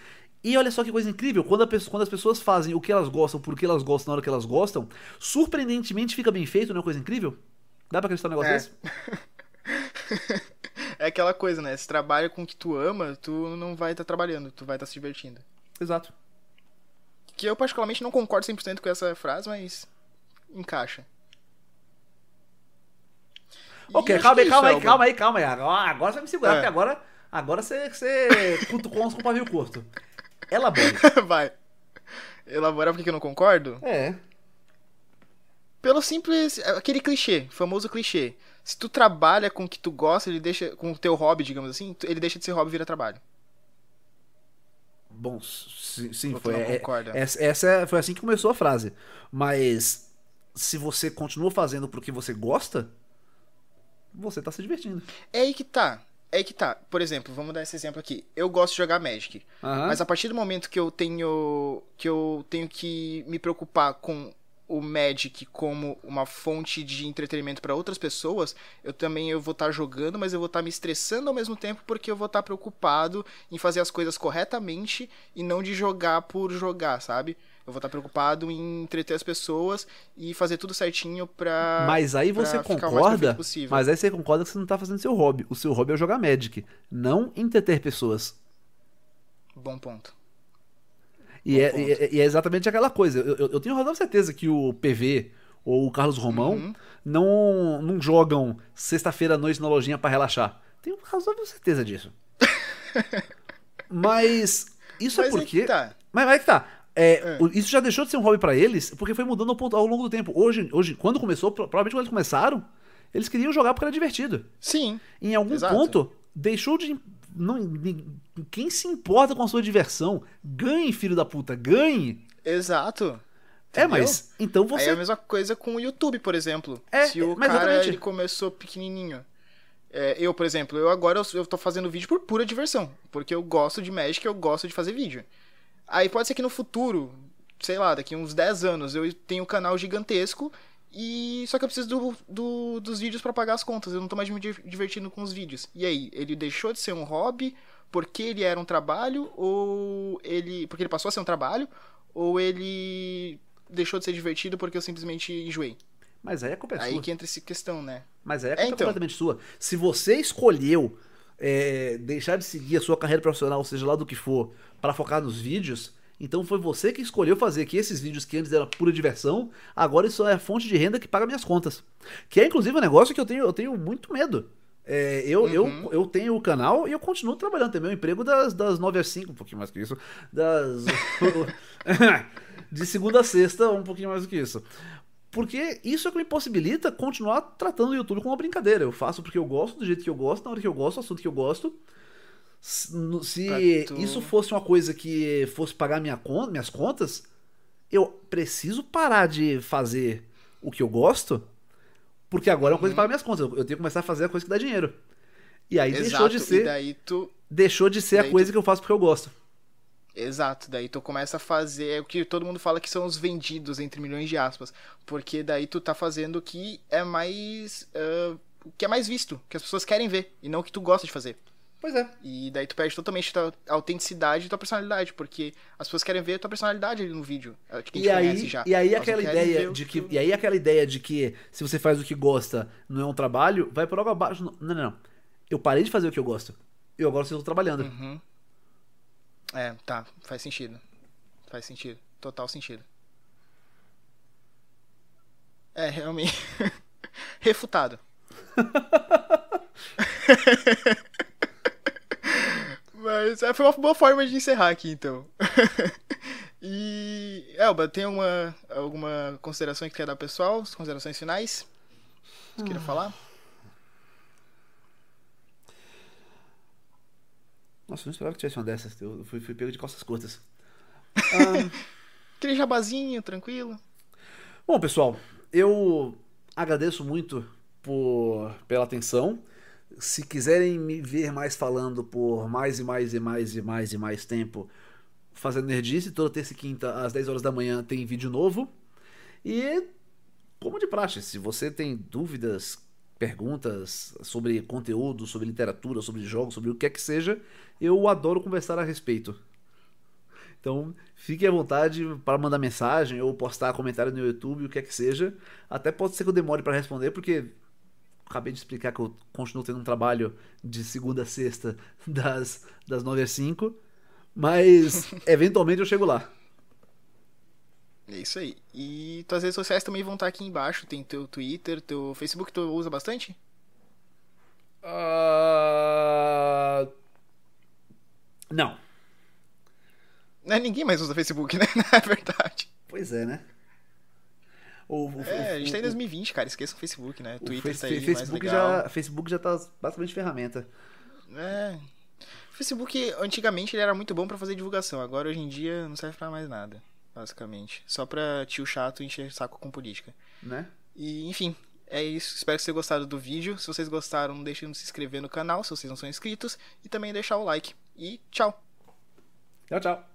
E olha só que coisa incrível, quando, pessoa, quando, as pessoas fazem o que elas gostam porque elas gostam na hora que elas gostam, surpreendentemente fica bem feito, não é coisa incrível? Dá pra acreditar um negócio é. desse? é aquela coisa, né? Se trabalha com o que tu ama, tu não vai estar tá trabalhando, tu vai estar tá se divertindo. Exato. Que eu particularmente não concordo 100% com essa frase, mas encaixa. Ok, calma aí, calma aí, calma aí, calma aí. Agora, agora você vai me segurar, é. porque agora, agora você, você cutucou uns com pavio curto. Elabore. vai. Elaborar porque eu não concordo? É. Pelo simples. Aquele clichê, famoso clichê. Se tu trabalha com o que tu gosta, ele deixa. Com o teu hobby, digamos assim, ele deixa de ser hobby e vira trabalho. Bom, sim, sim foi. É, essa, essa foi assim que começou a frase. Mas se você continua fazendo porque você gosta, você tá se divertindo. É aí que tá. É que tá. Por exemplo, vamos dar esse exemplo aqui. Eu gosto de jogar Magic. Uhum. Mas a partir do momento que eu tenho. que eu tenho que me preocupar com o Magic como uma fonte de entretenimento para outras pessoas, eu também eu vou estar tá jogando, mas eu vou estar tá me estressando ao mesmo tempo porque eu vou estar tá preocupado em fazer as coisas corretamente e não de jogar por jogar, sabe? Eu vou estar preocupado em entreter as pessoas e fazer tudo certinho pra. Mas aí você concorda. Mas aí você concorda que você não tá fazendo seu hobby. O seu hobby é jogar Magic, não entreter pessoas. Bom ponto. E, é, e, é, é, exatamente aquela coisa. Eu, eu, eu tenho razão certeza que o PV ou o Carlos Romão uhum. não, não jogam sexta-feira à noite na lojinha para relaxar. Tenho razoável certeza disso. Mas isso é Mas é porque. É tá. Mas, mas é que tá. É, é. Isso já deixou de ser um hobby para eles, porque foi mudando ao, ao, longo do tempo. Hoje, hoje, quando começou, provavelmente quando eles começaram, eles queriam jogar porque era divertido. Sim. Em algum exato. ponto, deixou de. Não, quem se importa com a sua diversão? Ganhe, filho da puta, ganhe. Exato. É, mas então você. Aí é a mesma coisa com o YouTube, por exemplo. É, Se o cara ele começou pequenininho. É, eu, por exemplo, eu agora eu, eu tô fazendo vídeo por pura diversão. Porque eu gosto de Magic, eu gosto de fazer vídeo. Aí pode ser que no futuro, sei lá, daqui uns 10 anos, eu tenho um canal gigantesco e só que eu preciso do, do, dos vídeos para pagar as contas. Eu não tô mais me divertindo com os vídeos. E aí, ele deixou de ser um hobby porque ele era um trabalho ou ele porque ele passou a ser um trabalho ou ele deixou de ser divertido porque eu simplesmente enjoei. Mas aí a culpa é aí sua. Aí que entra essa questão, né? Mas aí a culpa é, então. é completamente sua. Se você escolheu é, deixar de seguir a sua carreira profissional, seja lá do que for, para focar nos vídeos, então foi você que escolheu fazer que esses vídeos que antes eram pura diversão, agora isso é a fonte de renda que paga minhas contas. Que é inclusive um negócio que eu tenho, eu tenho muito medo. É, eu, uhum. eu, eu tenho o canal e eu continuo trabalhando. Tenho meu emprego das, das 9 às 5, um pouquinho mais que isso. Das. de segunda a sexta, um pouquinho mais do que isso. Porque isso é que me possibilita continuar tratando o YouTube como uma brincadeira. Eu faço porque eu gosto, do jeito que eu gosto, na hora que eu gosto, assunto que eu gosto. Se tu... isso fosse uma coisa que fosse pagar minha conta, minhas contas, eu preciso parar de fazer o que eu gosto, porque agora é uma coisa que paga minhas contas. Eu tenho que começar a fazer a coisa que dá dinheiro. E aí Exato, deixou de ser. Tu... Deixou de ser a coisa tu... que eu faço porque eu gosto. Exato, daí tu começa a fazer é o que todo mundo fala que são os vendidos, entre milhões de aspas. Porque daí tu tá fazendo o que é mais. Uh, o que é mais visto, que as pessoas querem ver, e não o que tu gosta de fazer. Pois é. E daí tu perde totalmente tua autenticidade e tua personalidade, porque as pessoas querem ver a tua personalidade ali no vídeo. É e, aí, já. e aí aquela ideia de que. E aí aquela ideia de que se você faz o que gosta, não é um trabalho, vai por algo abaixo. Não, não, não. Eu parei de fazer o que eu gosto. Eu agora estou trabalhando. Uhum. É, tá, faz sentido. Faz sentido. Total sentido. É, realmente. Refutado. Mas é, foi uma boa forma de encerrar aqui, então. e, Elba, tem alguma, alguma consideração que quer dar pessoal? As considerações finais? Você ah. queria falar? Nossa, eu não esperava que tivesse uma dessas. Eu fui, fui pego de costas curtas. Um... Aquele jabazinho, tranquilo. Bom, pessoal, eu agradeço muito por, pela atenção. Se quiserem me ver mais falando por mais e mais e mais e mais e mais tempo, fazendo nerdice, toda terça e quinta às 10 horas da manhã tem vídeo novo. E, como de praxe, se você tem dúvidas, perguntas sobre conteúdo, sobre literatura, sobre jogos, sobre o que é que seja, eu adoro conversar a respeito. Então, fique à vontade para mandar mensagem ou postar comentário no YouTube, o que é que seja. Até pode ser que eu demore para responder, porque acabei de explicar que eu continuo tendo um trabalho de segunda a sexta, das, das 9 às 5. Mas, eventualmente, eu chego lá. É isso aí. E tuas redes sociais também vão estar aqui embaixo. Tem teu Twitter, teu Facebook, tu usa bastante? Uh... Não. Não, ninguém mais usa Facebook, né? Na verdade. Pois é, né? O, o, é, o, a gente tá em 2020, cara. Esqueça o Facebook, né? O Twitter tá aí, Facebook já, Facebook já tá basicamente ferramenta. É. O Facebook, antigamente, ele era muito bom para fazer divulgação. Agora, hoje em dia, não serve para mais nada basicamente. Só pra tio chato encher saco com política. Né? E, enfim, é isso. Espero que vocês tenham gostado do vídeo. Se vocês gostaram, não deixem de se inscrever no canal se vocês não são inscritos. E também deixar o like. E tchau. Tchau, tchau.